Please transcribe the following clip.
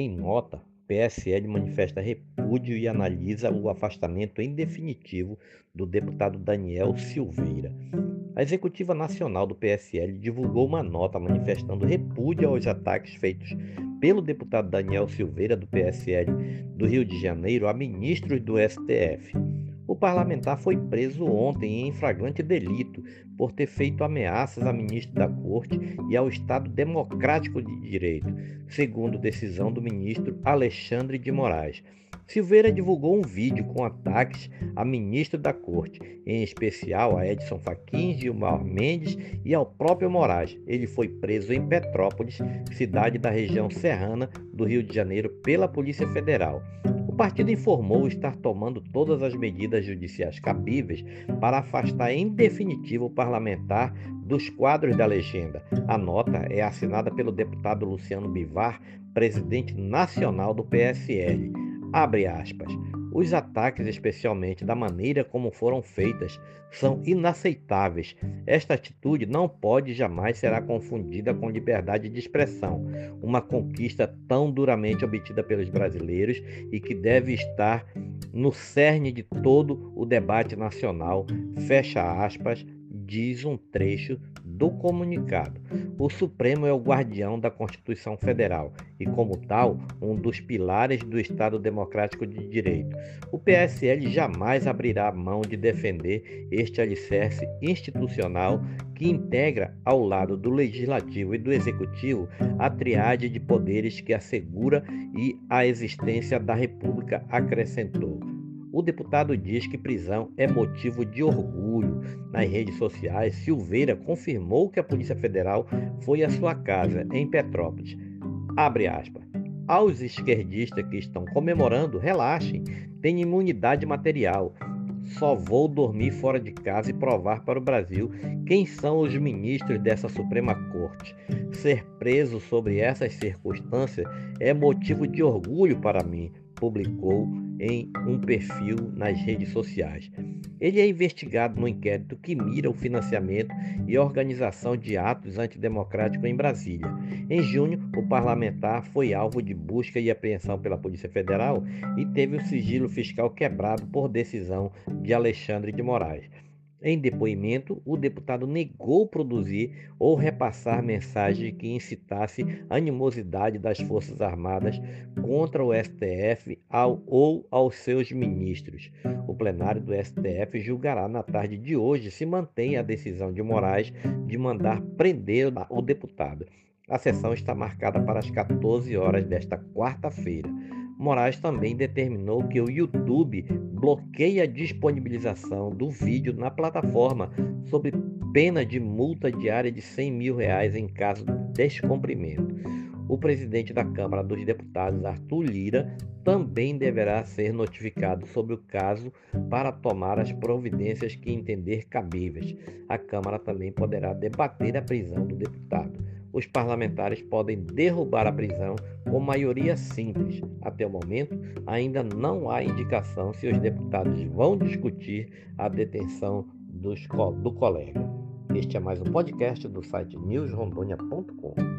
Em nota, PSL manifesta repúdio e analisa o afastamento em definitivo do deputado Daniel Silveira. A executiva nacional do PSL divulgou uma nota manifestando repúdio aos ataques feitos pelo deputado Daniel Silveira, do PSL do Rio de Janeiro, a ministros do STF. Parlamentar foi preso ontem em flagrante delito por ter feito ameaças a ministro da Corte e ao Estado Democrático de Direito, segundo decisão do ministro Alexandre de Moraes. Silveira divulgou um vídeo com ataques a ministro da Corte, em especial a Edson Fachin, Gilmar Mendes e ao próprio Moraes. Ele foi preso em Petrópolis, cidade da região serrana do Rio de Janeiro, pela Polícia Federal partido informou estar tomando todas as medidas judiciais cabíveis para afastar em definitivo o parlamentar dos quadros da legenda. A nota é assinada pelo deputado Luciano Bivar, presidente nacional do PSL. Abre aspas. Os ataques, especialmente da maneira como foram feitas, são inaceitáveis. Esta atitude não pode jamais será confundida com liberdade de expressão, uma conquista tão duramente obtida pelos brasileiros e que deve estar no cerne de todo o debate nacional. Fecha aspas, diz um trecho do comunicado. O Supremo é o guardião da Constituição Federal e, como tal, um dos pilares do Estado Democrático de Direito. O PSL jamais abrirá mão de defender este alicerce institucional que integra, ao lado do Legislativo e do Executivo, a triade de poderes que assegura e a existência da República, acrescentou. O deputado diz que prisão é motivo de orgulho. Nas redes sociais, Silveira confirmou que a Polícia Federal foi à sua casa, em Petrópolis. Abre aspas. Aos esquerdistas que estão comemorando, relaxem, têm imunidade material. Só vou dormir fora de casa e provar para o Brasil quem são os ministros dessa Suprema Corte. Ser preso sobre essas circunstâncias é motivo de orgulho para mim, publicou em um perfil nas redes sociais. Ele é investigado no inquérito que mira o financiamento e organização de atos antidemocráticos em Brasília. Em junho, o parlamentar foi alvo de busca e apreensão pela Polícia Federal e teve o sigilo fiscal quebrado por decisão de Alexandre de Moraes. Em depoimento, o deputado negou produzir ou repassar mensagem que incitasse animosidade das Forças Armadas contra o STF ao, ou aos seus ministros. O plenário do STF julgará na tarde de hoje se mantém a decisão de Moraes de mandar prender o deputado. A sessão está marcada para as 14 horas desta quarta-feira. Moraes também determinou que o YouTube bloqueie a disponibilização do vídeo na plataforma sob pena de multa diária de 100 mil reais em caso de descumprimento. O presidente da Câmara dos Deputados, Arthur Lira, também deverá ser notificado sobre o caso para tomar as providências que entender cabíveis. A Câmara também poderá debater a prisão do deputado os parlamentares podem derrubar a prisão com maioria simples. Até o momento, ainda não há indicação se os deputados vão discutir a detenção dos, do colega. Este é mais um podcast do site newsrondônia.com.